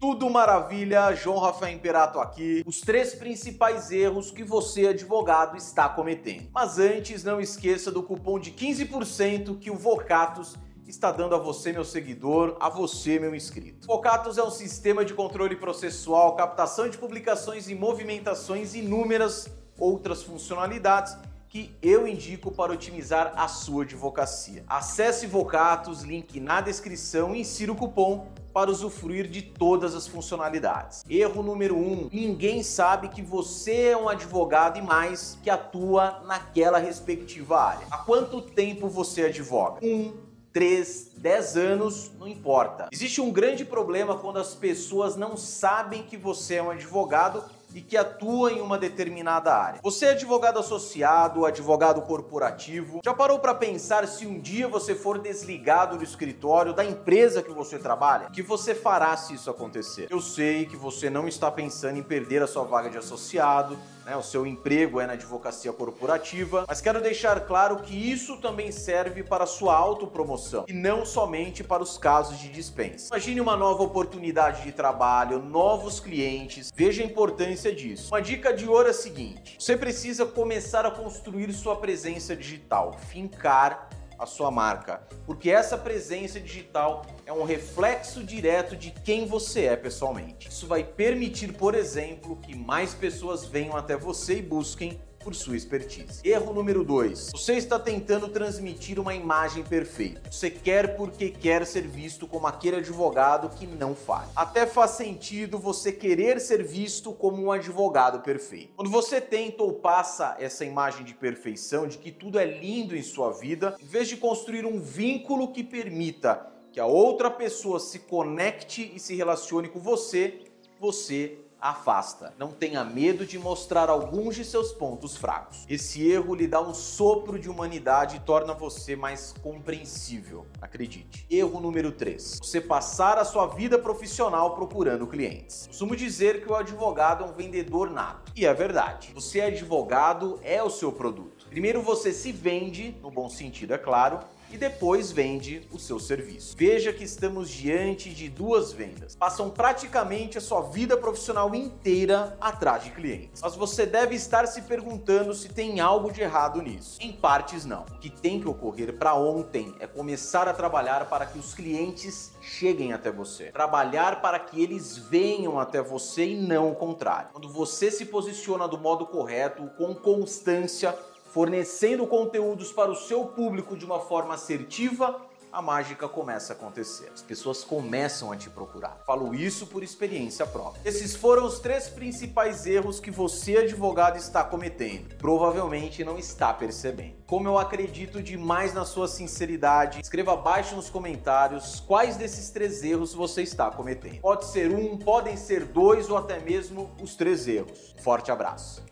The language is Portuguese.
Tudo maravilha, João Rafael Imperato aqui. Os três principais erros que você, advogado, está cometendo. Mas antes, não esqueça do cupom de 15% que o Vocatus está dando a você, meu seguidor, a você, meu inscrito. Vocatus é um sistema de controle processual, captação de publicações e movimentações inúmeras outras funcionalidades que eu indico para otimizar a sua advocacia. Acesse Vocatus, link na descrição e insira o cupom para usufruir de todas as funcionalidades. Erro número 1: um, ninguém sabe que você é um advogado e mais que atua naquela respectiva área. Há quanto tempo você advoga? Um, 3, 10 anos, não importa. Existe um grande problema quando as pessoas não sabem que você é um advogado e que atua em uma determinada área. Você é advogado associado, advogado corporativo, já parou para pensar se um dia você for desligado do escritório da empresa que você trabalha? Que você fará se isso acontecer? Eu sei que você não está pensando em perder a sua vaga de associado, né? O seu emprego é na advocacia corporativa, mas quero deixar claro que isso também serve para a sua autopromoção e não somente para os casos de dispensa. Imagine uma nova oportunidade de trabalho, novos clientes, veja a importância disso. Uma dica de ouro é a seguinte: você precisa começar a construir sua presença digital, fincar a sua marca, porque essa presença digital é um reflexo direto de quem você é pessoalmente. Isso vai permitir, por exemplo, que mais pessoas venham até você e busquem por sua expertise. Erro número 2. Você está tentando transmitir uma imagem perfeita. Você quer porque quer ser visto como aquele advogado que não faz. Até faz sentido você querer ser visto como um advogado perfeito. Quando você tenta ou passa essa imagem de perfeição, de que tudo é lindo em sua vida, em vez de construir um vínculo que permita que a outra pessoa se conecte e se relacione com você, você afasta. Não tenha medo de mostrar alguns de seus pontos fracos. Esse erro lhe dá um sopro de humanidade e torna você mais compreensível. Acredite. Erro número 3. Você passar a sua vida profissional procurando clientes. Costumo dizer que o advogado é um vendedor nato. E é verdade. Você é advogado, é o seu produto. Primeiro você se vende, no bom sentido, é claro, e depois vende o seu serviço. Veja que estamos diante de duas vendas. Passam praticamente a sua vida profissional inteira atrás de clientes. Mas você deve estar se perguntando se tem algo de errado nisso. Em partes não. O que tem que ocorrer para ontem é começar a trabalhar para que os clientes cheguem até você. Trabalhar para que eles venham até você e não o contrário. Quando você se posiciona do modo correto, com constância, fornecendo conteúdos para o seu público de uma forma assertiva, a mágica começa a acontecer. As pessoas começam a te procurar. Falo isso por experiência própria. Esses foram os três principais erros que você, advogado, está cometendo. Provavelmente não está percebendo. Como eu acredito demais na sua sinceridade, escreva abaixo nos comentários quais desses três erros você está cometendo. Pode ser um, podem ser dois ou até mesmo os três erros. Forte abraço.